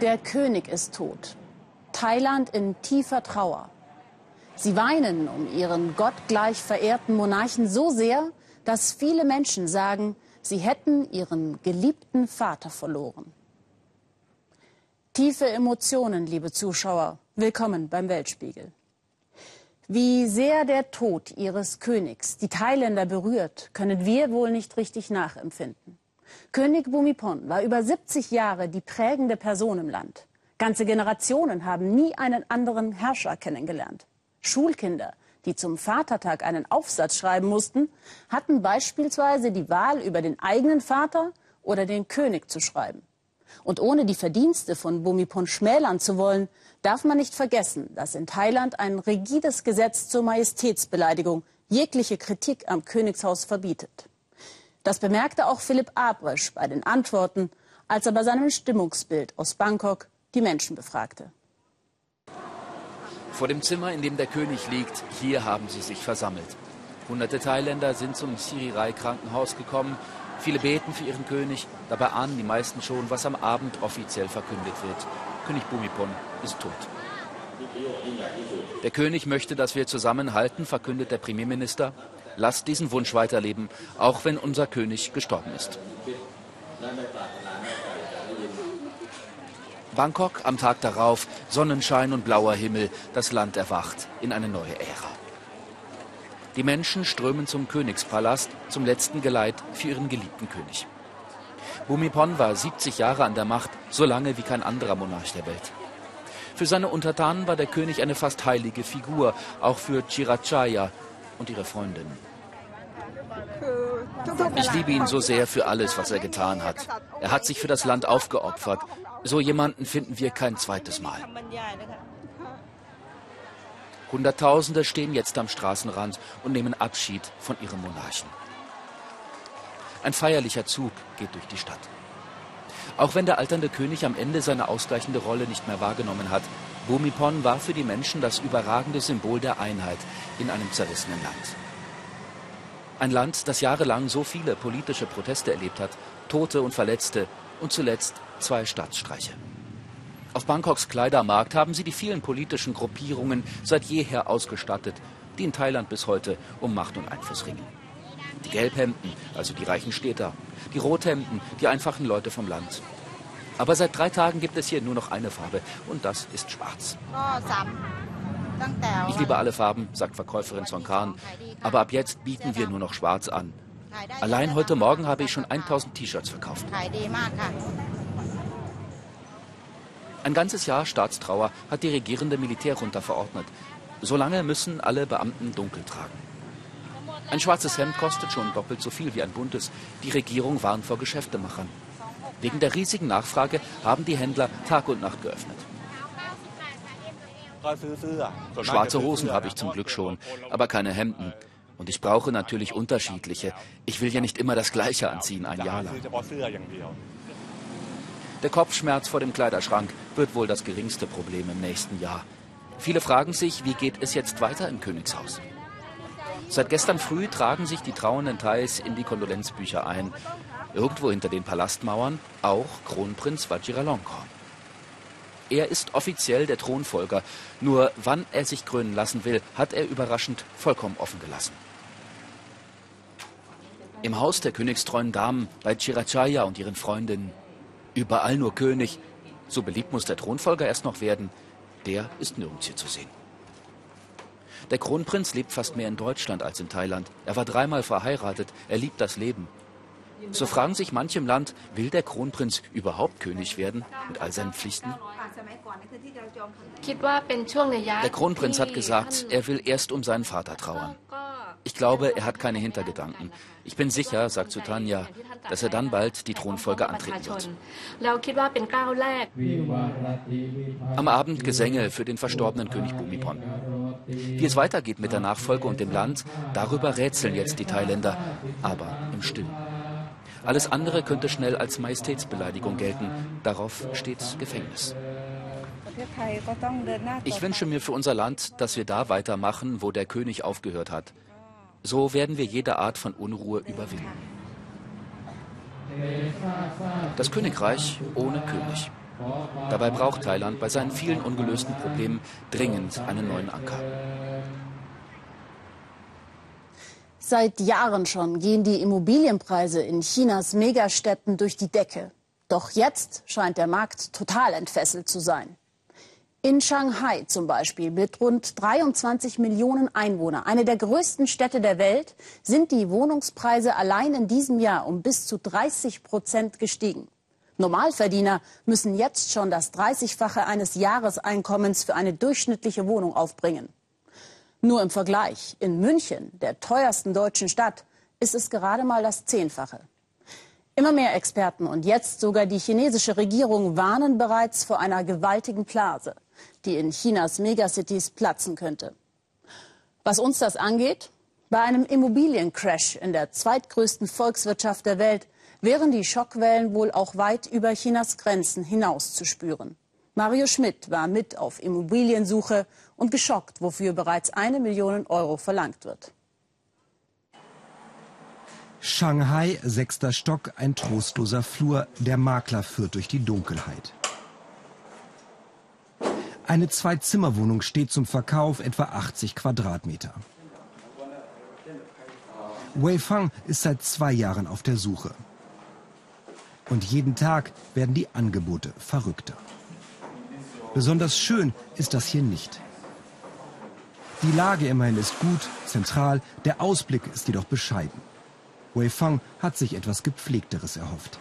Der König ist tot. Thailand in tiefer Trauer. Sie weinen um ihren gottgleich verehrten Monarchen so sehr, dass viele Menschen sagen, sie hätten ihren geliebten Vater verloren. Tiefe Emotionen, liebe Zuschauer. Willkommen beim Weltspiegel. Wie sehr der Tod ihres Königs die Thailänder berührt, können wir wohl nicht richtig nachempfinden. König Bhumipon war über 70 Jahre die prägende Person im Land. Ganze Generationen haben nie einen anderen Herrscher kennengelernt. Schulkinder, die zum Vatertag einen Aufsatz schreiben mussten, hatten beispielsweise die Wahl über den eigenen Vater oder den König zu schreiben. Und ohne die Verdienste von Bhumipon schmälern zu wollen, darf man nicht vergessen, dass in Thailand ein rigides Gesetz zur Majestätsbeleidigung jegliche Kritik am Königshaus verbietet. Das bemerkte auch Philipp Abrisch bei den Antworten, als er bei seinem Stimmungsbild aus Bangkok die Menschen befragte. Vor dem Zimmer, in dem der König liegt, hier haben sie sich versammelt. Hunderte Thailänder sind zum Sirirai-Krankenhaus gekommen. Viele beten für ihren König. Dabei ahnen die meisten schon, was am Abend offiziell verkündet wird. König Bhumipon ist tot. Der König möchte, dass wir zusammenhalten, verkündet der Premierminister. Lasst diesen Wunsch weiterleben, auch wenn unser König gestorben ist. Bangkok am Tag darauf, Sonnenschein und blauer Himmel, das Land erwacht in eine neue Ära. Die Menschen strömen zum Königspalast, zum letzten Geleit für ihren geliebten König. Bhumipon war 70 Jahre an der Macht, so lange wie kein anderer Monarch der Welt. Für seine Untertanen war der König eine fast heilige Figur, auch für Chirachaya und ihre Freundin. Ich liebe ihn so sehr für alles, was er getan hat. Er hat sich für das Land aufgeopfert. So jemanden finden wir kein zweites Mal. Hunderttausende stehen jetzt am Straßenrand und nehmen Abschied von ihrem Monarchen. Ein feierlicher Zug geht durch die Stadt. Auch wenn der alternde König am Ende seine ausgleichende Rolle nicht mehr wahrgenommen hat, Bhumipon war für die Menschen das überragende Symbol der Einheit in einem zerrissenen Land. Ein Land, das jahrelang so viele politische Proteste erlebt hat, Tote und Verletzte und zuletzt zwei Staatsstreiche. Auf Bangkoks Kleidermarkt haben sie die vielen politischen Gruppierungen seit jeher ausgestattet, die in Thailand bis heute um Macht und Einfluss ringen. Die Gelbhemden, also die reichen Städter, die Rothemden, die einfachen Leute vom Land. Aber seit drei Tagen gibt es hier nur noch eine Farbe und das ist schwarz. Ich liebe alle Farben, sagt Verkäuferin Songkan, aber ab jetzt bieten wir nur noch schwarz an. Allein heute Morgen habe ich schon 1000 T-Shirts verkauft. Ein ganzes Jahr Staatstrauer hat die regierende Militärjunta verordnet. Solange müssen alle Beamten dunkel tragen. Ein schwarzes Hemd kostet schon doppelt so viel wie ein buntes. Die Regierung warnt vor Geschäftemachern. Wegen der riesigen Nachfrage haben die Händler Tag und Nacht geöffnet. Schwarze Hosen habe ich zum Glück schon, aber keine Hemden. Und ich brauche natürlich unterschiedliche. Ich will ja nicht immer das Gleiche anziehen, ein Jahr lang. Der Kopfschmerz vor dem Kleiderschrank wird wohl das geringste Problem im nächsten Jahr. Viele fragen sich, wie geht es jetzt weiter im Königshaus? Seit gestern früh tragen sich die trauernden Thais in die Kondolenzbücher ein. Irgendwo hinter den Palastmauern auch Kronprinz Vajiralongkorn. Er ist offiziell der Thronfolger. Nur wann er sich krönen lassen will, hat er überraschend vollkommen offen gelassen. Im Haus der königstreuen Damen, bei Chirachaya und ihren Freundinnen. Überall nur König. So beliebt muss der Thronfolger erst noch werden. Der ist nirgends hier zu sehen. Der Kronprinz lebt fast mehr in Deutschland als in Thailand. Er war dreimal verheiratet. Er liebt das Leben. So fragen sich manche im Land, will der Kronprinz überhaupt König werden mit all seinen Pflichten? Der Kronprinz hat gesagt, er will erst um seinen Vater trauern. Ich glaube, er hat keine Hintergedanken. Ich bin sicher, sagt Sutanya, dass er dann bald die Thronfolge antreten wird. Am Abend Gesänge für den verstorbenen König Bhumipon. Wie es weitergeht mit der Nachfolge und dem Land, darüber rätseln jetzt die Thailänder, aber im Stillen. Alles andere könnte schnell als Majestätsbeleidigung gelten. Darauf steht Gefängnis. Ich wünsche mir für unser Land, dass wir da weitermachen, wo der König aufgehört hat. So werden wir jede Art von Unruhe überwinden. Das Königreich ohne König. Dabei braucht Thailand bei seinen vielen ungelösten Problemen dringend einen neuen Anker. Seit Jahren schon gehen die Immobilienpreise in Chinas Megastädten durch die Decke. Doch jetzt scheint der Markt total entfesselt zu sein. In Shanghai zum Beispiel, mit rund 23 Millionen Einwohnern, eine der größten Städte der Welt, sind die Wohnungspreise allein in diesem Jahr um bis zu 30 Prozent gestiegen. Normalverdiener müssen jetzt schon das 30-fache eines Jahreseinkommens für eine durchschnittliche Wohnung aufbringen. Nur im Vergleich, in München, der teuersten deutschen Stadt, ist es gerade mal das Zehnfache. Immer mehr Experten und jetzt sogar die chinesische Regierung warnen bereits vor einer gewaltigen Blase, die in Chinas Megacities platzen könnte. Was uns das angeht, bei einem Immobiliencrash in der zweitgrößten Volkswirtschaft der Welt wären die Schockwellen wohl auch weit über Chinas Grenzen hinaus zu spüren. Mario Schmidt war mit auf Immobiliensuche und geschockt, wofür bereits eine Million Euro verlangt wird. Shanghai, sechster Stock, ein trostloser Flur. Der Makler führt durch die Dunkelheit. Eine Zwei-Zimmer-Wohnung steht zum Verkauf, etwa 80 Quadratmeter. Wei Fang ist seit zwei Jahren auf der Suche. Und jeden Tag werden die Angebote verrückter. Besonders schön ist das hier nicht. Die Lage immerhin ist gut, zentral, der Ausblick ist jedoch bescheiden. Wei Fang hat sich etwas Gepflegteres erhofft.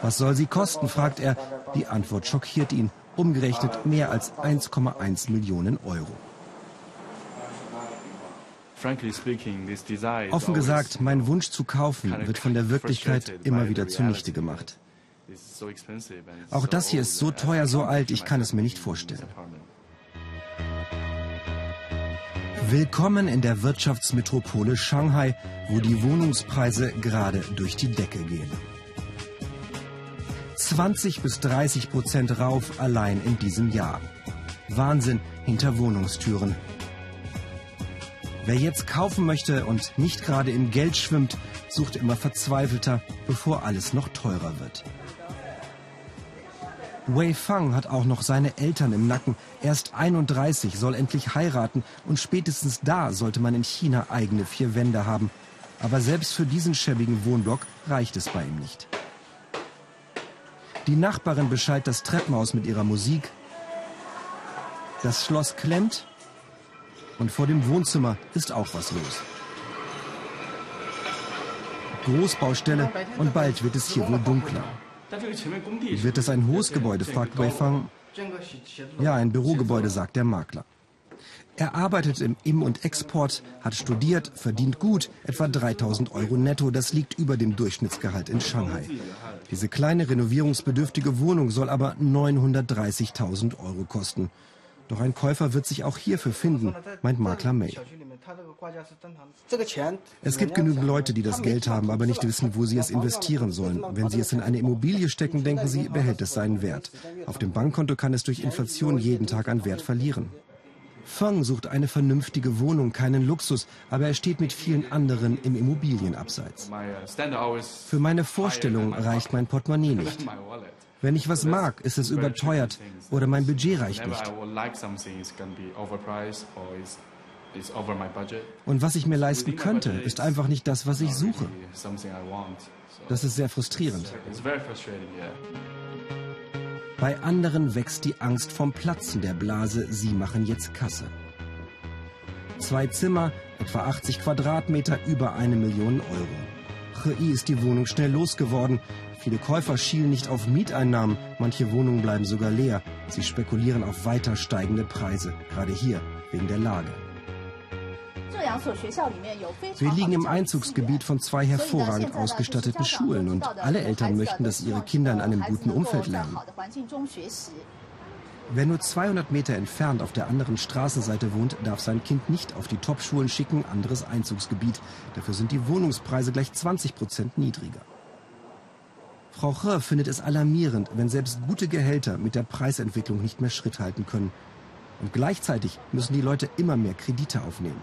Was soll sie kosten, fragt er. Die Antwort schockiert ihn. Umgerechnet mehr als 1,1 Millionen Euro. Offen gesagt, mein Wunsch zu kaufen wird von der Wirklichkeit immer wieder zunichte gemacht. Auch das hier ist so teuer, so alt, ich kann es mir nicht vorstellen. Willkommen in der Wirtschaftsmetropole Shanghai, wo die Wohnungspreise gerade durch die Decke gehen. 20 bis 30 Prozent rauf allein in diesem Jahr. Wahnsinn hinter Wohnungstüren. Wer jetzt kaufen möchte und nicht gerade im Geld schwimmt, sucht immer verzweifelter, bevor alles noch teurer wird. Wei Fang hat auch noch seine Eltern im Nacken. Erst 31, soll endlich heiraten und spätestens da sollte man in China eigene vier Wände haben. Aber selbst für diesen schäbigen Wohnblock reicht es bei ihm nicht. Die Nachbarin beschallt das Treppenhaus mit ihrer Musik. Das Schloss klemmt und vor dem Wohnzimmer ist auch was los. Großbaustelle und bald wird es hier wohl dunkler. Wird es ein hohes Gebäude, fragt Wei Fang. Ja, ein Bürogebäude, sagt der Makler. Er arbeitet im Im- und Export, hat studiert, verdient gut, etwa 3000 Euro netto. Das liegt über dem Durchschnittsgehalt in Shanghai. Diese kleine renovierungsbedürftige Wohnung soll aber 930.000 Euro kosten. Doch ein Käufer wird sich auch hierfür finden, meint Makler May. Es gibt genügend Leute, die das Geld haben, aber nicht wissen, wo sie es investieren sollen. Wenn sie es in eine Immobilie stecken, denken sie, behält es seinen Wert. Auf dem Bankkonto kann es durch Inflation jeden Tag an Wert verlieren. Feng sucht eine vernünftige Wohnung, keinen Luxus, aber er steht mit vielen anderen im Immobilienabseits. Für meine Vorstellung reicht mein Portemonnaie nicht. Wenn ich was mag, ist es überteuert oder mein Budget reicht nicht. Und was ich mir leisten könnte, ist einfach nicht das, was ich suche. Das ist sehr frustrierend. Bei anderen wächst die Angst vom Platzen der Blase. Sie machen jetzt Kasse. Zwei Zimmer, etwa 80 Quadratmeter, über eine Million Euro. He ist die Wohnung schnell losgeworden. Viele Käufer schielen nicht auf Mieteinnahmen, manche Wohnungen bleiben sogar leer. Sie spekulieren auf weiter steigende Preise, gerade hier wegen der Lage. Wir liegen im Einzugsgebiet von zwei hervorragend ausgestatteten Schulen und alle Eltern möchten, dass ihre Kinder in einem guten Umfeld lernen. Wer nur 200 Meter entfernt auf der anderen Straßenseite wohnt, darf sein Kind nicht auf die Top-Schulen schicken, anderes Einzugsgebiet. Dafür sind die Wohnungspreise gleich 20 Prozent niedriger. Frau He findet es alarmierend, wenn selbst gute Gehälter mit der Preisentwicklung nicht mehr Schritt halten können. Und gleichzeitig müssen die Leute immer mehr Kredite aufnehmen.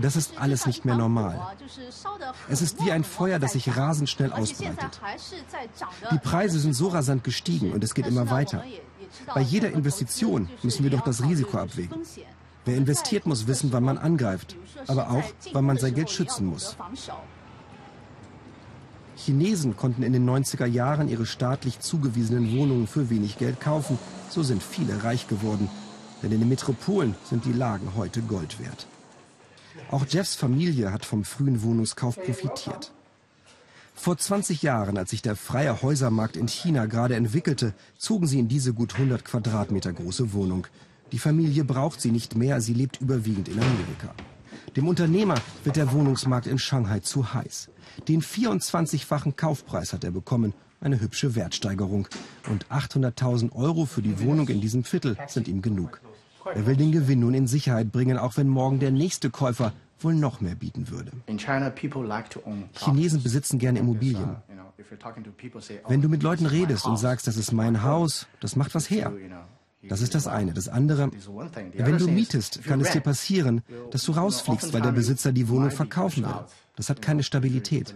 Das ist alles nicht mehr normal. Es ist wie ein Feuer, das sich rasend schnell ausbreitet. Die Preise sind so rasant gestiegen und es geht immer weiter. Bei jeder Investition müssen wir doch das Risiko abwägen. Wer investiert, muss wissen, wann man angreift, aber auch, wann man sein Geld schützen muss. Chinesen konnten in den 90er Jahren ihre staatlich zugewiesenen Wohnungen für wenig Geld kaufen. So sind viele reich geworden. Denn in den Metropolen sind die Lagen heute Gold wert. Auch Jeffs Familie hat vom frühen Wohnungskauf profitiert. Vor 20 Jahren, als sich der freie Häusermarkt in China gerade entwickelte, zogen sie in diese gut 100 Quadratmeter große Wohnung. Die Familie braucht sie nicht mehr, sie lebt überwiegend in Amerika. Dem Unternehmer wird der Wohnungsmarkt in Shanghai zu heiß. Den 24-fachen Kaufpreis hat er bekommen, eine hübsche Wertsteigerung. Und 800.000 Euro für die Wohnung in diesem Viertel sind ihm genug. Er will den Gewinn nun in Sicherheit bringen, auch wenn morgen der nächste Käufer wohl noch mehr bieten würde. Chinesen besitzen gerne Immobilien. Wenn du mit Leuten redest und sagst, das ist mein Haus, das macht was her. Das ist das eine. Das andere, wenn du mietest, kann es dir passieren, dass du rausfliegst, weil der Besitzer die Wohnung verkaufen will. Das hat keine Stabilität.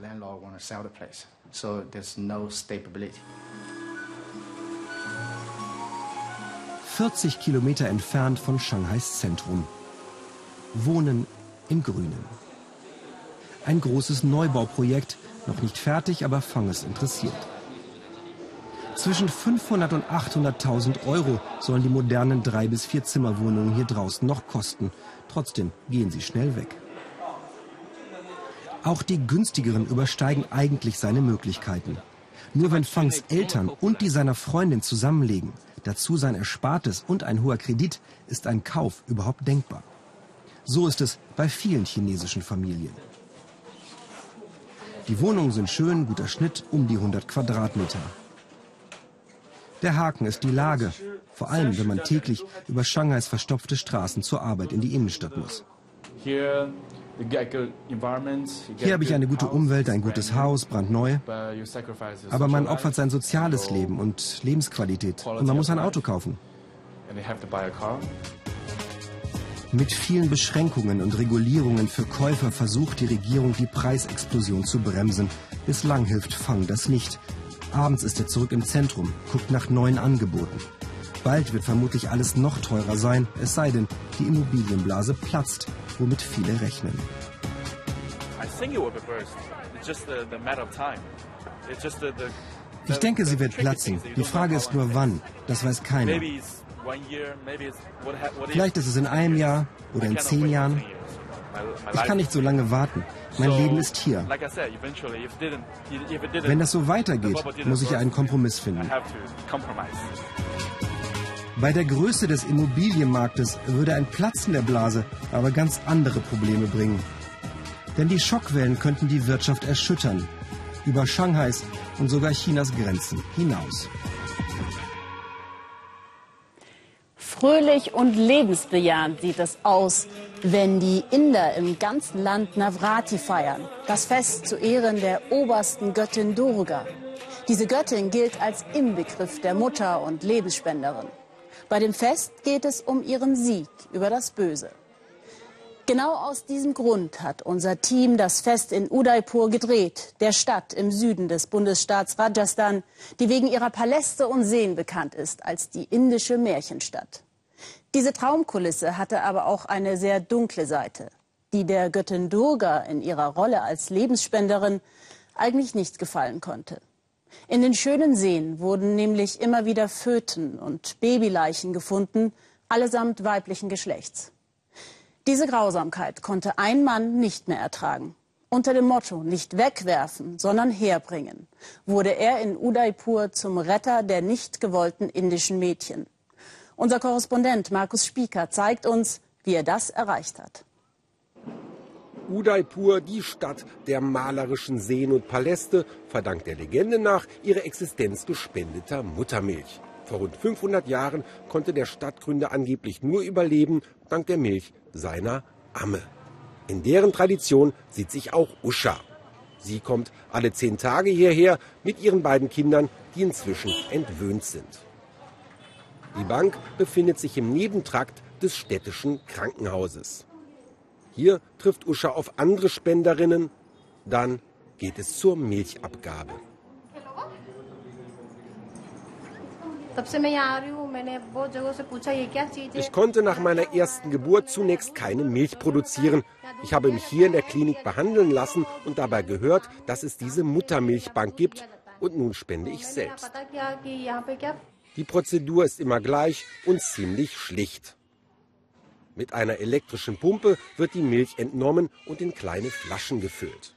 »40 Kilometer entfernt von Shanghais Zentrum. Wohnen im Grünen. Ein großes Neubauprojekt, noch nicht fertig, aber Fanges interessiert. Zwischen 500 und 800.000 Euro sollen die modernen drei bis vier Zimmerwohnungen hier draußen noch kosten. Trotzdem gehen sie schnell weg. Auch die günstigeren übersteigen eigentlich seine Möglichkeiten. Nur wenn Fangs Eltern und die seiner Freundin zusammenlegen, dazu sein Erspartes und ein hoher Kredit, ist ein Kauf überhaupt denkbar. So ist es bei vielen chinesischen Familien. Die Wohnungen sind schön, guter Schnitt, um die 100 Quadratmeter. Der Haken ist die Lage, vor allem wenn man täglich über Shanghais verstopfte Straßen zur Arbeit in die Innenstadt muss. Hier habe ich eine gute Umwelt, ein gutes Haus, brandneu. Aber man opfert sein soziales Leben und Lebensqualität und man muss ein Auto kaufen. Mit vielen Beschränkungen und Regulierungen für Käufer versucht die Regierung, die Preisexplosion zu bremsen. Bislang hilft Fang das nicht. Abends ist er zurück im Zentrum, guckt nach neuen Angeboten. Bald wird vermutlich alles noch teurer sein, es sei denn, die Immobilienblase platzt, womit viele rechnen. Ich denke, sie wird platzen. Die Frage ist nur wann. Das weiß keiner. Vielleicht ist es in einem Jahr oder in zehn Jahren. Ich kann nicht so lange warten. Mein Leben ist hier. Wenn das so weitergeht, muss ich einen Kompromiss finden. Bei der Größe des Immobilienmarktes würde ein Platzen der Blase aber ganz andere Probleme bringen. Denn die Schockwellen könnten die Wirtschaft erschüttern, über Shanghais und sogar Chinas Grenzen hinaus. Fröhlich und lebensbejahend sieht es aus, wenn die Inder im ganzen Land Navrati feiern, das Fest zu Ehren der obersten Göttin Durga. Diese Göttin gilt als Inbegriff der Mutter und Lebensspenderin. Bei dem Fest geht es um ihren Sieg über das Böse. Genau aus diesem Grund hat unser Team das Fest in Udaipur gedreht, der Stadt im Süden des Bundesstaats Rajasthan, die wegen ihrer Paläste und Seen bekannt ist als die indische Märchenstadt. Diese Traumkulisse hatte aber auch eine sehr dunkle Seite, die der Göttin Durga in ihrer Rolle als Lebensspenderin eigentlich nicht gefallen konnte. In den schönen Seen wurden nämlich immer wieder Föten und Babyleichen gefunden, allesamt weiblichen Geschlechts. Diese Grausamkeit konnte ein Mann nicht mehr ertragen. Unter dem Motto nicht wegwerfen, sondern herbringen, wurde er in Udaipur zum Retter der nicht gewollten indischen Mädchen. Unser Korrespondent Markus Spieker zeigt uns, wie er das erreicht hat. Udaipur, die Stadt der malerischen Seen und Paläste, verdankt der Legende nach ihre Existenz gespendeter Muttermilch. Vor rund 500 Jahren konnte der Stadtgründer angeblich nur überleben dank der Milch seiner Amme. In deren Tradition sieht sich auch Usha. Sie kommt alle zehn Tage hierher mit ihren beiden Kindern, die inzwischen entwöhnt sind. Die Bank befindet sich im Nebentrakt des städtischen Krankenhauses. Hier trifft Usha auf andere Spenderinnen. Dann geht es zur Milchabgabe. Ich konnte nach meiner ersten Geburt zunächst keine Milch produzieren. Ich habe mich hier in der Klinik behandeln lassen und dabei gehört, dass es diese Muttermilchbank gibt. Und nun spende ich selbst. Die Prozedur ist immer gleich und ziemlich schlicht. Mit einer elektrischen Pumpe wird die Milch entnommen und in kleine Flaschen gefüllt.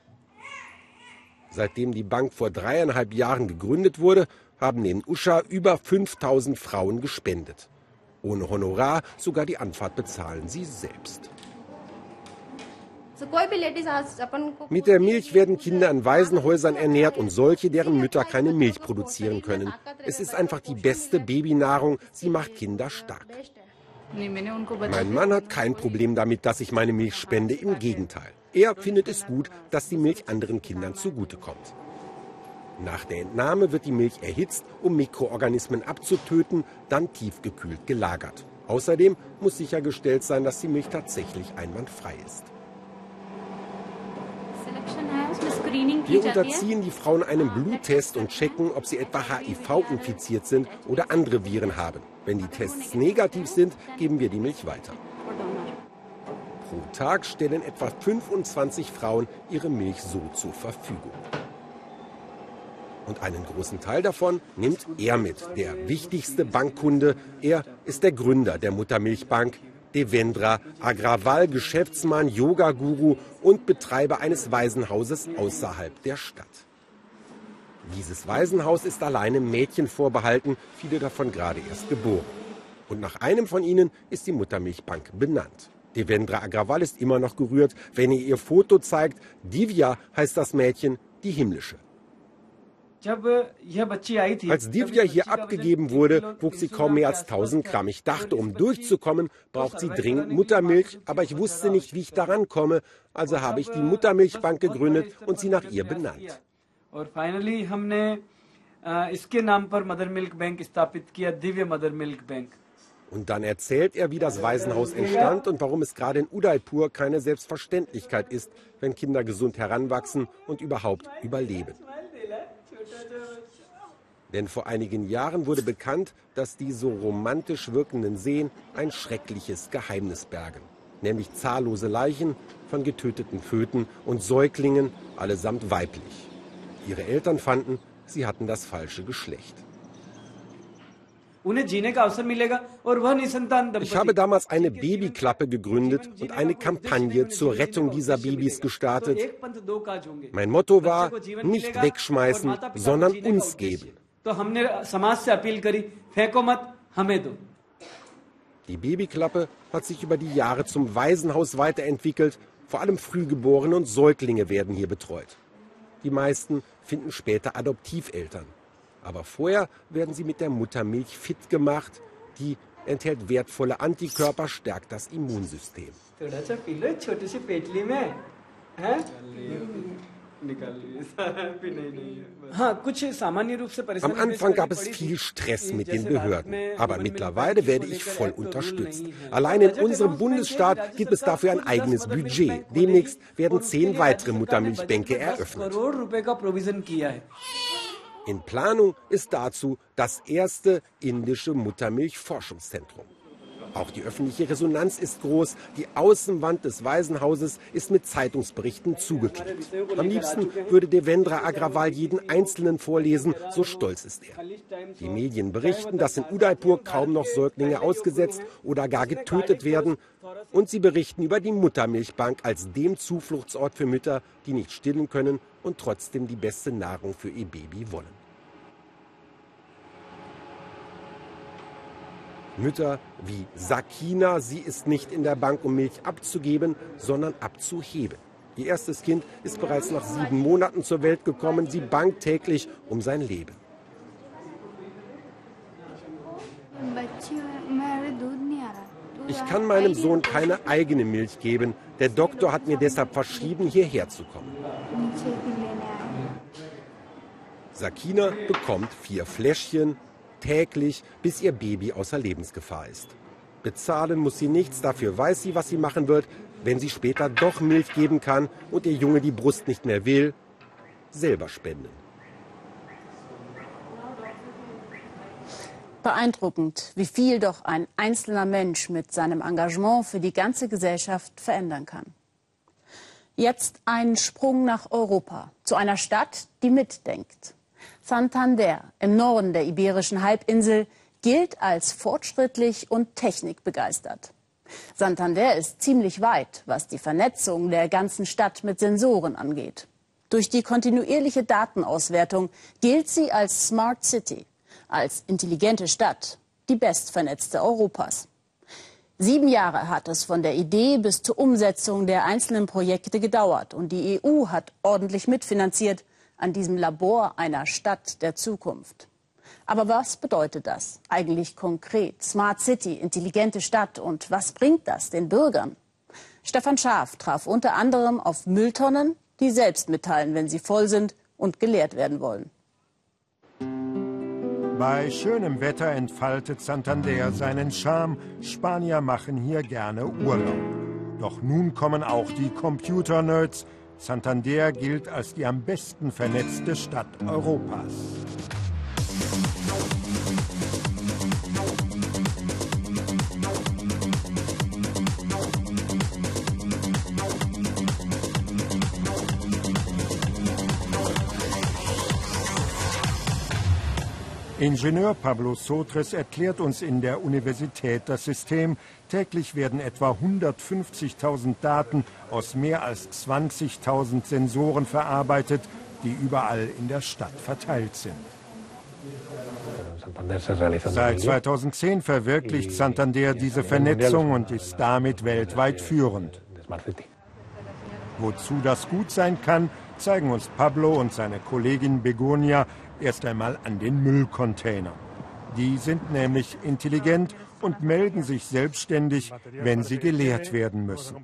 Seitdem die Bank vor dreieinhalb Jahren gegründet wurde, haben neben Usha über 5000 Frauen gespendet. Ohne Honorar, sogar die Anfahrt bezahlen sie selbst. Mit der Milch werden Kinder in Waisenhäusern ernährt und solche, deren Mütter keine Milch produzieren können. Es ist einfach die beste Babynahrung. Sie macht Kinder stark. Mein Mann hat kein Problem damit, dass ich meine Milch spende. Im Gegenteil. Er findet es gut, dass die Milch anderen Kindern zugutekommt. Nach der Entnahme wird die Milch erhitzt, um Mikroorganismen abzutöten, dann tiefgekühlt gelagert. Außerdem muss sichergestellt sein, dass die Milch tatsächlich einwandfrei ist. Wir unterziehen die Frauen einem Bluttest und checken, ob sie etwa HIV infiziert sind oder andere Viren haben. Wenn die Tests negativ sind, geben wir die Milch weiter. Pro Tag stellen etwa 25 Frauen ihre Milch so zur Verfügung. Und einen großen Teil davon nimmt er mit, der wichtigste Bankkunde. Er ist der Gründer der Muttermilchbank, Devendra Agrawal, Geschäftsmann, Yoga-Guru und Betreiber eines Waisenhauses außerhalb der Stadt. Dieses Waisenhaus ist alleine Mädchen vorbehalten, viele davon gerade erst geboren. Und nach einem von ihnen ist die Muttermilchbank benannt. Devendra Agrawal ist immer noch gerührt, wenn ihr ihr Foto zeigt. Divya heißt das Mädchen, die himmlische. Als Divya hier abgegeben wurde, wog sie kaum mehr als 1000 Gramm. Ich dachte, um durchzukommen, braucht sie dringend Muttermilch, aber ich wusste nicht, wie ich daran komme. Also habe ich die Muttermilchbank gegründet und sie nach ihr benannt. Und dann erzählt er, wie das Waisenhaus entstand und warum es gerade in Udaipur keine Selbstverständlichkeit ist, wenn Kinder gesund heranwachsen und überhaupt überleben. Denn vor einigen Jahren wurde bekannt, dass die so romantisch wirkenden Seen ein schreckliches Geheimnis bergen. Nämlich zahllose Leichen von getöteten Föten und Säuglingen, allesamt weiblich. Ihre Eltern fanden, sie hatten das falsche Geschlecht. Ich habe damals eine Babyklappe gegründet und eine Kampagne zur Rettung dieser Babys gestartet. Mein Motto war, nicht wegschmeißen, sondern uns geben. Die Babyklappe hat sich über die Jahre zum Waisenhaus weiterentwickelt. Vor allem Frühgeborene und Säuglinge werden hier betreut. Die meisten finden später Adoptiveltern. Aber vorher werden sie mit der Muttermilch fit gemacht. Die enthält wertvolle Antikörper, stärkt das Immunsystem. Am Anfang gab es viel Stress mit den Behörden, aber mittlerweile werde ich voll unterstützt. Allein in unserem Bundesstaat gibt es dafür ein eigenes Budget. Demnächst werden zehn weitere Muttermilchbänke eröffnet. In Planung ist dazu das erste indische Muttermilchforschungszentrum. Auch die öffentliche Resonanz ist groß. Die Außenwand des Waisenhauses ist mit Zeitungsberichten zugeklebt. Am liebsten würde Devendra Agrawal jeden einzelnen vorlesen, so stolz ist er. Die Medien berichten, dass in Udaipur kaum noch Säuglinge ausgesetzt oder gar getötet werden. Und sie berichten über die Muttermilchbank als dem Zufluchtsort für Mütter, die nicht stillen können und trotzdem die beste Nahrung für ihr Baby wollen. Mütter wie Sakina, sie ist nicht in der Bank, um Milch abzugeben, sondern abzuheben. Ihr erstes Kind ist bereits nach sieben Monaten zur Welt gekommen. Sie bangt täglich um sein Leben. Ich kann meinem Sohn keine eigene Milch geben. Der Doktor hat mir deshalb verschrieben, hierher zu kommen. Sakina bekommt vier Fläschchen täglich, bis ihr Baby außer Lebensgefahr ist. Bezahlen muss sie nichts, dafür weiß sie, was sie machen wird, wenn sie später doch Milch geben kann und ihr Junge die Brust nicht mehr will, selber spenden. Beeindruckend, wie viel doch ein einzelner Mensch mit seinem Engagement für die ganze Gesellschaft verändern kann. Jetzt ein Sprung nach Europa, zu einer Stadt, die mitdenkt. Santander im Norden der Iberischen Halbinsel gilt als fortschrittlich und technikbegeistert. Santander ist ziemlich weit, was die Vernetzung der ganzen Stadt mit Sensoren angeht. Durch die kontinuierliche Datenauswertung gilt sie als Smart City als intelligente Stadt die bestvernetzte Europas. Sieben Jahre hat es von der Idee bis zur Umsetzung der einzelnen Projekte gedauert. Und die EU hat ordentlich mitfinanziert an diesem Labor einer Stadt der Zukunft. Aber was bedeutet das eigentlich konkret? Smart City, intelligente Stadt. Und was bringt das den Bürgern? Stefan Schaaf traf unter anderem auf Mülltonnen, die selbst mitteilen, wenn sie voll sind und geleert werden wollen. Bei schönem Wetter entfaltet Santander seinen Charme. Spanier machen hier gerne Urlaub. Doch nun kommen auch die Computer-Nerds. Santander gilt als die am besten vernetzte Stadt Europas. Ingenieur Pablo Sotres erklärt uns in der Universität das System. Täglich werden etwa 150.000 Daten aus mehr als 20.000 Sensoren verarbeitet, die überall in der Stadt verteilt sind. Seit 2010 verwirklicht Santander diese Vernetzung und ist damit weltweit führend. Wozu das gut sein kann, zeigen uns Pablo und seine Kollegin Begonia erst einmal an den Müllcontainer. Die sind nämlich intelligent und melden sich selbstständig, wenn sie geleert werden müssen.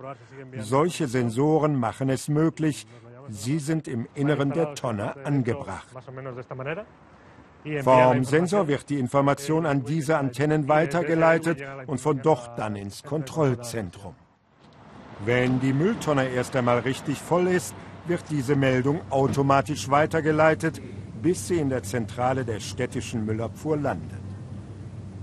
Solche Sensoren machen es möglich. Sie sind im Inneren der Tonne angebracht. Vom Sensor wird die Information an diese Antennen weitergeleitet und von dort dann ins Kontrollzentrum. Wenn die Mülltonne erst einmal richtig voll ist, wird diese Meldung automatisch weitergeleitet, bis sie in der Zentrale der städtischen Müllabfuhr landet.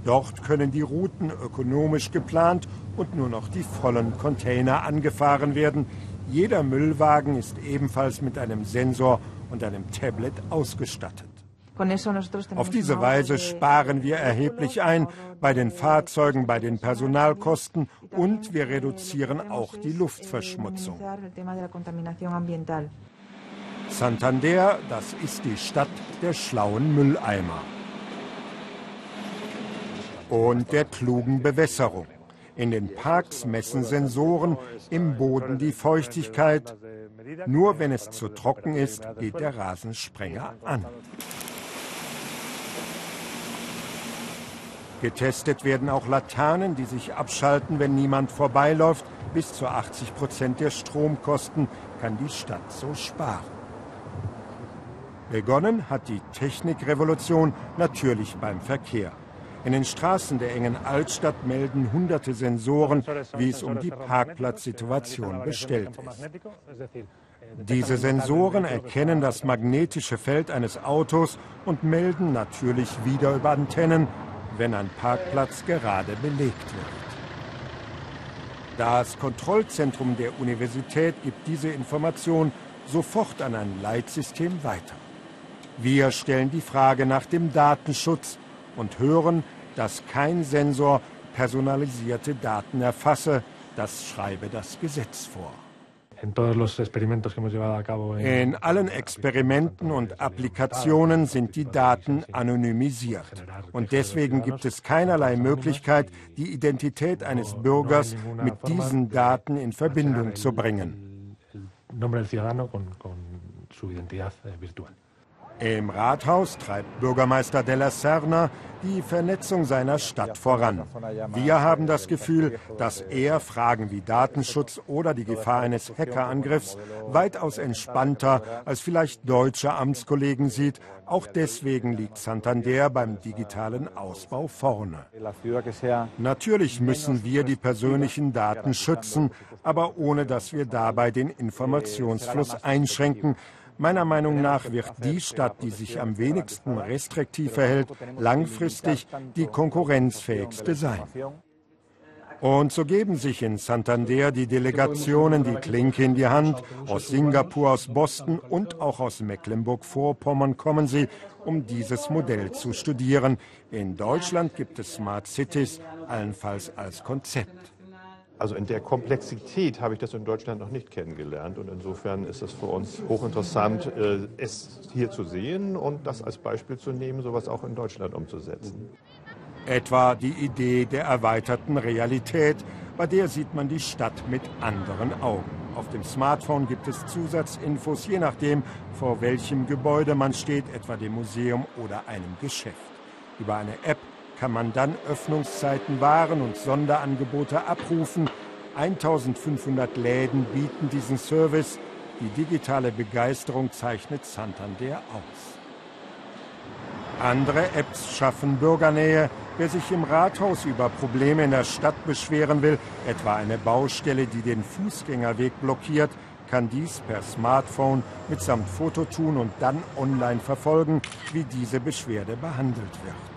Dort können die Routen ökonomisch geplant und nur noch die vollen Container angefahren werden. Jeder Müllwagen ist ebenfalls mit einem Sensor und einem Tablet ausgestattet. Auf diese Weise sparen wir erheblich ein bei den Fahrzeugen, bei den Personalkosten und wir reduzieren auch die Luftverschmutzung. Santander, das ist die Stadt der schlauen Mülleimer und der klugen Bewässerung. In den Parks messen Sensoren im Boden die Feuchtigkeit. Nur wenn es zu trocken ist, geht der Rasensprenger an. Getestet werden auch Laternen, die sich abschalten, wenn niemand vorbeiläuft. Bis zu 80 Prozent der Stromkosten kann die Stadt so sparen. Begonnen hat die Technikrevolution natürlich beim Verkehr. In den Straßen der engen Altstadt melden hunderte Sensoren, wie es um die Parkplatzsituation bestellt ist. Diese Sensoren erkennen das magnetische Feld eines Autos und melden natürlich wieder über Antennen, wenn ein Parkplatz gerade belegt wird. Das Kontrollzentrum der Universität gibt diese Information sofort an ein Leitsystem weiter. Wir stellen die Frage nach dem Datenschutz und hören, dass kein Sensor personalisierte Daten erfasse. Das schreibe das Gesetz vor. In allen Experimenten und Applikationen sind die Daten anonymisiert. Und deswegen gibt es keinerlei Möglichkeit, die Identität eines Bürgers mit diesen Daten in Verbindung zu bringen. Im Rathaus treibt Bürgermeister Della Serna die Vernetzung seiner Stadt voran. Wir haben das Gefühl, dass er Fragen wie Datenschutz oder die Gefahr eines Hackerangriffs weitaus entspannter als vielleicht deutsche Amtskollegen sieht. Auch deswegen liegt Santander beim digitalen Ausbau vorne. Natürlich müssen wir die persönlichen Daten schützen, aber ohne dass wir dabei den Informationsfluss einschränken, Meiner Meinung nach wird die Stadt, die sich am wenigsten restriktiv verhält, langfristig die konkurrenzfähigste sein. Und so geben sich in Santander die Delegationen die Klinke in die Hand. Aus Singapur, aus Boston und auch aus Mecklenburg-Vorpommern kommen sie, um dieses Modell zu studieren. In Deutschland gibt es Smart Cities, allenfalls als Konzept. Also in der Komplexität habe ich das in Deutschland noch nicht kennengelernt und insofern ist es für uns hochinteressant, äh, es hier zu sehen und das als Beispiel zu nehmen, sowas auch in Deutschland umzusetzen. Etwa die Idee der erweiterten Realität, bei der sieht man die Stadt mit anderen Augen. Auf dem Smartphone gibt es Zusatzinfos, je nachdem, vor welchem Gebäude man steht, etwa dem Museum oder einem Geschäft. Über eine App kann man dann Öffnungszeiten, Waren und Sonderangebote abrufen. 1500 Läden bieten diesen Service. Die digitale Begeisterung zeichnet Santander aus. Andere Apps schaffen Bürgernähe. Wer sich im Rathaus über Probleme in der Stadt beschweren will, etwa eine Baustelle, die den Fußgängerweg blockiert, kann dies per Smartphone mitsamt Foto tun und dann online verfolgen, wie diese Beschwerde behandelt wird.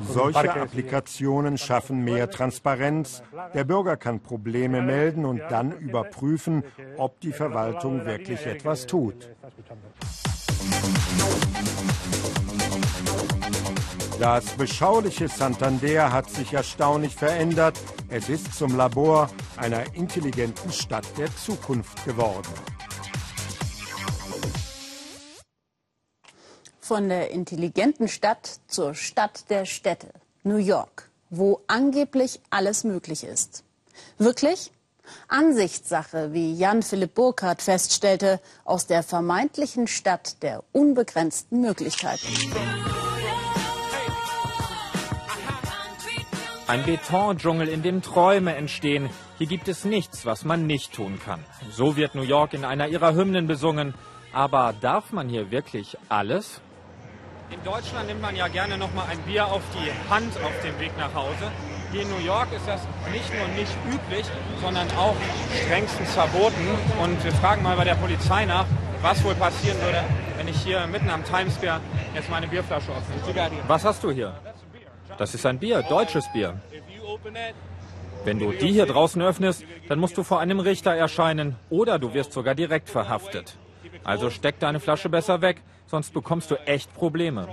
Solche Applikationen schaffen mehr Transparenz. Der Bürger kann Probleme melden und dann überprüfen, ob die Verwaltung wirklich etwas tut. Das beschauliche Santander hat sich erstaunlich verändert. Es ist zum Labor einer intelligenten Stadt der Zukunft geworden. Von der intelligenten Stadt zur Stadt der Städte, New York, wo angeblich alles möglich ist. Wirklich? Ansichtssache, wie Jan-Philipp Burkhardt feststellte, aus der vermeintlichen Stadt der unbegrenzten Möglichkeiten. Ein Betondschungel, in dem Träume entstehen. Hier gibt es nichts, was man nicht tun kann. So wird New York in einer ihrer Hymnen besungen. Aber darf man hier wirklich alles? In Deutschland nimmt man ja gerne noch mal ein Bier auf die Hand auf dem Weg nach Hause. Hier in New York ist das nicht nur nicht üblich, sondern auch strengstens verboten. Und wir fragen mal bei der Polizei nach, was wohl passieren würde, wenn ich hier mitten am Times Square jetzt meine Bierflasche öffne. Was hast du hier? Das ist ein Bier, deutsches Bier. Wenn du die hier draußen öffnest, dann musst du vor einem Richter erscheinen oder du wirst sogar direkt verhaftet. Also steck deine Flasche besser weg, sonst bekommst du echt Probleme.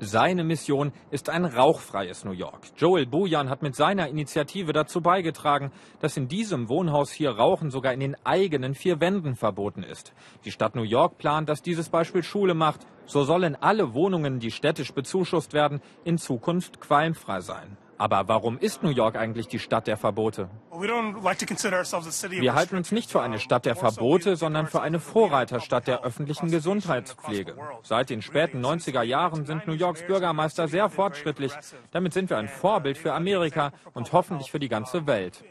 Seine Mission ist ein rauchfreies New York. Joel Bojan hat mit seiner Initiative dazu beigetragen, dass in diesem Wohnhaus hier Rauchen sogar in den eigenen vier Wänden verboten ist. Die Stadt New York plant, dass dieses Beispiel Schule macht. So sollen alle Wohnungen, die städtisch bezuschusst werden, in Zukunft qualmfrei sein. Aber warum ist New York eigentlich die Stadt der Verbote? Wir halten uns nicht für eine Stadt der Verbote, sondern für eine Vorreiterstadt der öffentlichen Gesundheitspflege. Seit den späten 90er Jahren sind New Yorks Bürgermeister sehr fortschrittlich. Damit sind wir ein Vorbild für Amerika und hoffentlich für die ganze Welt.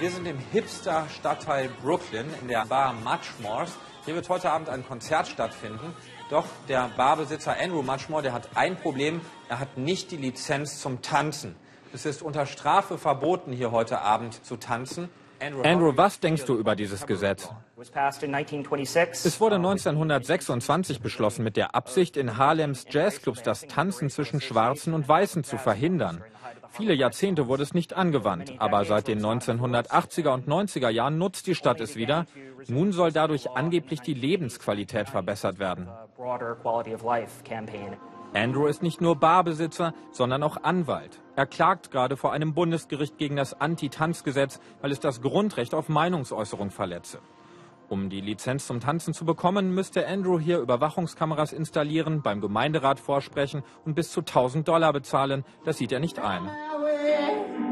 Wir sind im Hipster-Stadtteil Brooklyn in der Bar Muchmores. Hier wird heute Abend ein Konzert stattfinden. Doch der Barbesitzer Andrew Muchmore, der hat ein Problem, er hat nicht die Lizenz zum Tanzen. Es ist unter Strafe verboten, hier heute Abend zu tanzen. Andrew, Andrew, was denkst du über dieses Gesetz? Es wurde 1926 beschlossen mit der Absicht, in Harlems Jazzclubs das Tanzen zwischen Schwarzen und Weißen zu verhindern. Viele Jahrzehnte wurde es nicht angewandt, aber seit den 1980er und 90er Jahren nutzt die Stadt es wieder. Nun soll dadurch angeblich die Lebensqualität verbessert werden. Andrew ist nicht nur Barbesitzer, sondern auch Anwalt. Er klagt gerade vor einem Bundesgericht gegen das Anti-Tanzgesetz, weil es das Grundrecht auf Meinungsäußerung verletze. Um die Lizenz zum Tanzen zu bekommen, müsste Andrew hier Überwachungskameras installieren, beim Gemeinderat vorsprechen und bis zu 1000 Dollar bezahlen. Das sieht er nicht ein.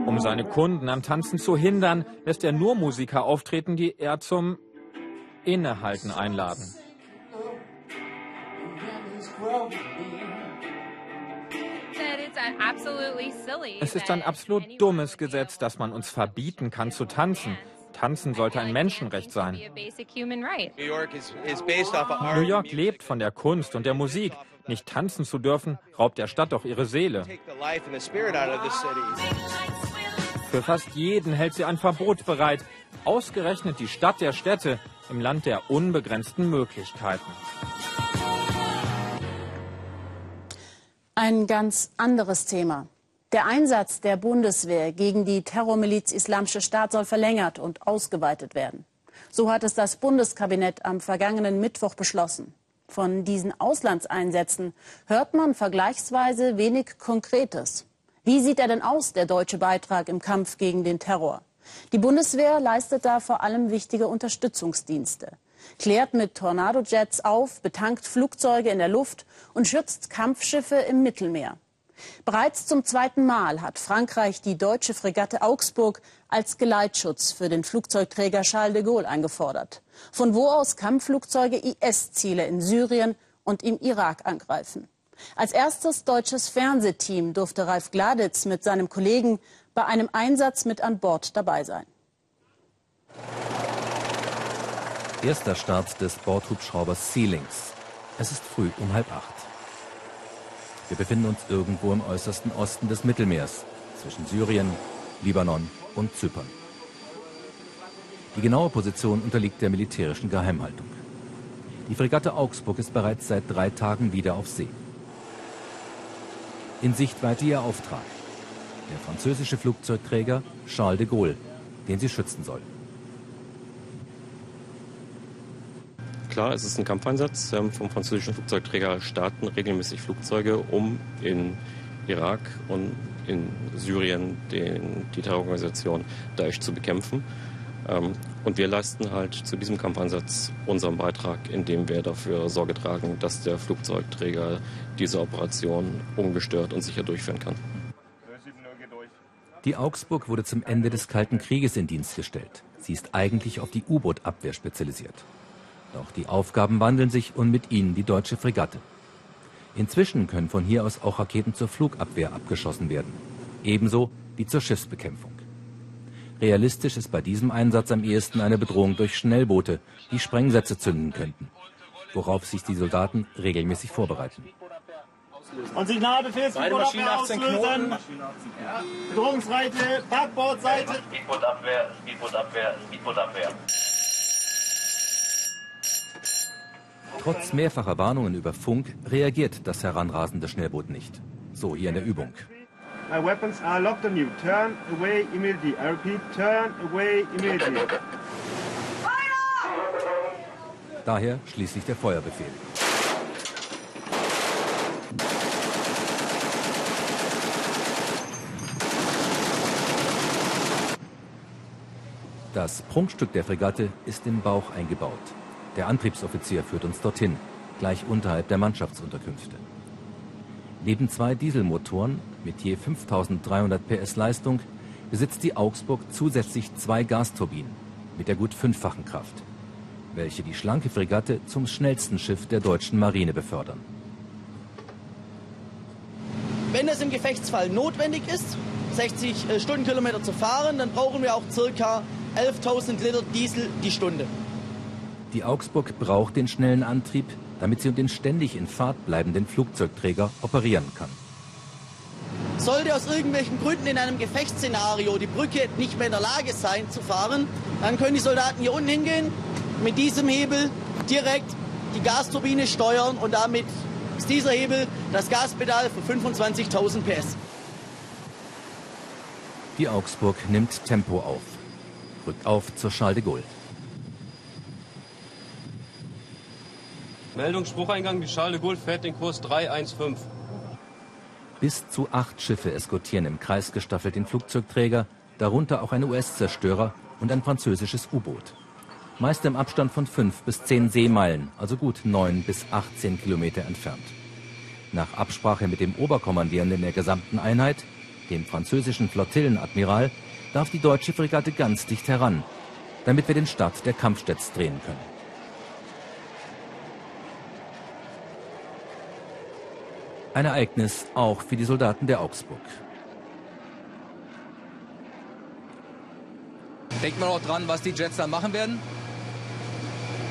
Um seine Kunden am Tanzen zu hindern, lässt er nur Musiker auftreten, die er zum Innehalten einladen. Es ist ein absolut dummes Gesetz, dass man uns verbieten kann zu tanzen. Tanzen sollte ein Menschenrecht sein. New York lebt von der Kunst und der Musik. Nicht tanzen zu dürfen, raubt der Stadt doch ihre Seele. Für fast jeden hält sie ein Verbot bereit. Ausgerechnet die Stadt der Städte im Land der unbegrenzten Möglichkeiten. Ein ganz anderes Thema. Der Einsatz der Bundeswehr gegen die Terrormiliz Islamische Staat soll verlängert und ausgeweitet werden. So hat es das Bundeskabinett am vergangenen Mittwoch beschlossen. Von diesen Auslandseinsätzen hört man vergleichsweise wenig Konkretes. Wie sieht er denn aus, der deutsche Beitrag im Kampf gegen den Terror? Die Bundeswehr leistet da vor allem wichtige Unterstützungsdienste, klärt mit Tornado-Jets auf, betankt Flugzeuge in der Luft und schützt Kampfschiffe im Mittelmeer. Bereits zum zweiten Mal hat Frankreich die deutsche Fregatte Augsburg als Geleitschutz für den Flugzeugträger Charles de Gaulle eingefordert, von wo aus Kampfflugzeuge IS-Ziele in Syrien und im Irak angreifen. Als erstes deutsches Fernsehteam durfte Ralf Gladitz mit seinem Kollegen bei einem Einsatz mit an Bord dabei sein. Erster Start des Bordhubschraubers Sealings. Es ist früh um halb acht. Wir befinden uns irgendwo im äußersten Osten des Mittelmeers, zwischen Syrien, Libanon und Zypern. Die genaue Position unterliegt der militärischen Geheimhaltung. Die Fregatte Augsburg ist bereits seit drei Tagen wieder auf See. In Sichtweite ihr Auftrag. Der französische Flugzeugträger Charles de Gaulle, den sie schützen soll. Klar, es ist ein Kampfeinsatz. Vom französischen Flugzeugträger starten regelmäßig Flugzeuge, um in Irak und in Syrien den, die Terrororganisation Daesh zu bekämpfen. Ähm, und wir leisten halt zu diesem Kampfeinsatz unseren Beitrag, indem wir dafür Sorge tragen, dass der Flugzeugträger diese Operation ungestört und sicher durchführen kann. Die Augsburg wurde zum Ende des Kalten Krieges in Dienst gestellt. Sie ist eigentlich auf die U-Boot-Abwehr spezialisiert. Doch die Aufgaben wandeln sich und mit ihnen die deutsche Fregatte. Inzwischen können von hier aus auch Raketen zur Flugabwehr abgeschossen werden. Ebenso wie zur Schiffsbekämpfung. Realistisch ist bei diesem Einsatz am ehesten eine Bedrohung durch Schnellboote, die Sprengsätze zünden könnten, worauf sich die Soldaten regelmäßig vorbereiten. Und Signalbefehl, Speedboot-Abwehr auslösen. Bedrohungsseite, Backbordseite. Speedboot-Abwehr, Speedboot-Abwehr, Speedboot-Abwehr. Trotz mehrfacher Warnungen über Funk reagiert das heranrasende Schnellboot nicht. So hier in der Übung. My weapons are locked on you. Turn away immediately. I repeat, turn away immediately. Daher schließlich der Feuerbefehl. Das Prunkstück der Fregatte ist im Bauch eingebaut. Der Antriebsoffizier führt uns dorthin, gleich unterhalb der Mannschaftsunterkünfte. Neben zwei Dieselmotoren mit je 5300 PS Leistung besitzt die Augsburg zusätzlich zwei Gasturbinen mit der gut fünffachen Kraft, welche die schlanke Fregatte zum schnellsten Schiff der deutschen Marine befördern. Wenn es im Gefechtsfall notwendig ist, 60 äh, Stundenkilometer zu fahren, dann brauchen wir auch ca. 11.000 Liter Diesel die Stunde. Die Augsburg braucht den schnellen Antrieb, damit sie den ständig in Fahrt bleibenden Flugzeugträger operieren kann. Sollte aus irgendwelchen Gründen in einem Gefechtsszenario die Brücke nicht mehr in der Lage sein zu fahren, dann können die Soldaten hier unten hingehen, mit diesem Hebel direkt die Gasturbine steuern und damit ist dieser Hebel das Gaspedal für 25.000 PS. Die Augsburg nimmt Tempo auf, rückt auf zur Charles de Gaulle. Meldung, Sprucheingang, die Charles de Gaulle fährt den Kurs 315. Bis zu acht Schiffe eskortieren im Kreis gestaffelt den Flugzeugträger, darunter auch ein US-Zerstörer und ein französisches U-Boot. meist im Abstand von 5 bis 10 Seemeilen, also gut 9 bis 18 Kilometer entfernt. Nach Absprache mit dem Oberkommandierenden der gesamten Einheit, dem französischen Flottillenadmiral, darf die deutsche Fregatte ganz dicht heran, damit wir den Start der Kampfjets drehen können. Ein Ereignis auch für die Soldaten der Augsburg. Denkt man auch dran, was die Jets dann machen werden?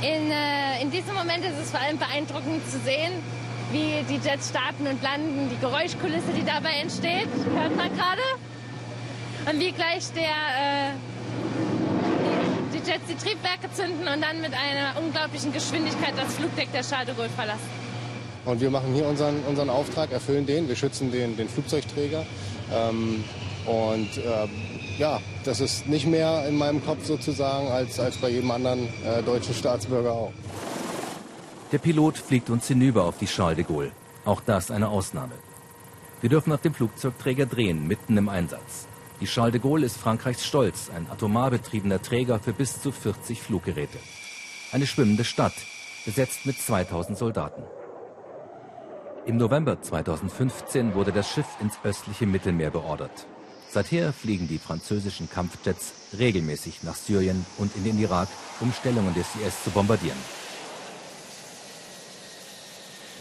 In, äh, in diesem Moment ist es vor allem beeindruckend zu sehen, wie die Jets starten und landen, die Geräuschkulisse, die dabei entsteht, hört man gerade. Und wie gleich der, äh, die, Jets die Triebwerke zünden und dann mit einer unglaublichen Geschwindigkeit das Flugdeck der Charles de Gaulle verlassen. Und wir machen hier unseren, unseren Auftrag, erfüllen den, wir schützen den, den Flugzeugträger. Ähm, und äh, ja, das ist nicht mehr in meinem Kopf sozusagen als, als bei jedem anderen äh, deutschen Staatsbürger auch. Der Pilot fliegt uns hinüber auf die Charles de Gaulle. Auch das eine Ausnahme. Wir dürfen auf dem Flugzeugträger drehen, mitten im Einsatz. Die Charles de Gaulle ist Frankreichs Stolz, ein atomar betriebener Träger für bis zu 40 Fluggeräte. Eine schwimmende Stadt, besetzt mit 2000 Soldaten. Im November 2015 wurde das Schiff ins östliche Mittelmeer beordert. Seither fliegen die französischen Kampfjets regelmäßig nach Syrien und in den Irak, um Stellungen des IS zu bombardieren.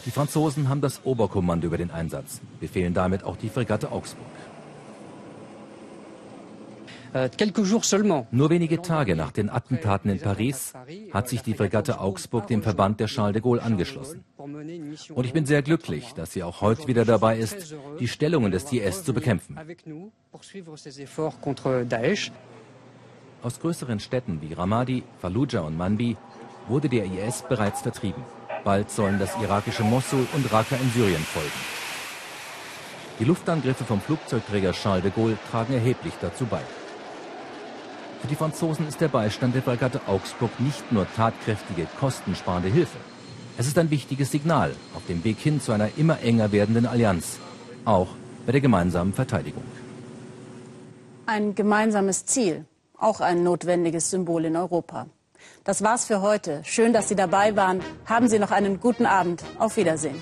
Die Franzosen haben das Oberkommando über den Einsatz, befehlen damit auch die Fregatte Augsburg. Äh, Nur wenige Tage nach den Attentaten in Paris hat sich die Fregatte Augsburg dem Verband der Charles de Gaulle angeschlossen. Und ich bin sehr glücklich, dass sie auch heute wieder dabei ist, die Stellungen des IS zu bekämpfen. Aus größeren Städten wie Ramadi, Fallujah und Manbi wurde der IS bereits vertrieben. Bald sollen das irakische Mosul und Raqqa in Syrien folgen. Die Luftangriffe vom Flugzeugträger Charles de Gaulle tragen erheblich dazu bei. Für die Franzosen ist der Beistand der Fregatte Augsburg nicht nur tatkräftige, kostensparende Hilfe. Es ist ein wichtiges Signal auf dem Weg hin zu einer immer enger werdenden Allianz, auch bei der gemeinsamen Verteidigung. Ein gemeinsames Ziel, auch ein notwendiges Symbol in Europa. Das war's für heute. Schön, dass Sie dabei waren. Haben Sie noch einen guten Abend. Auf Wiedersehen.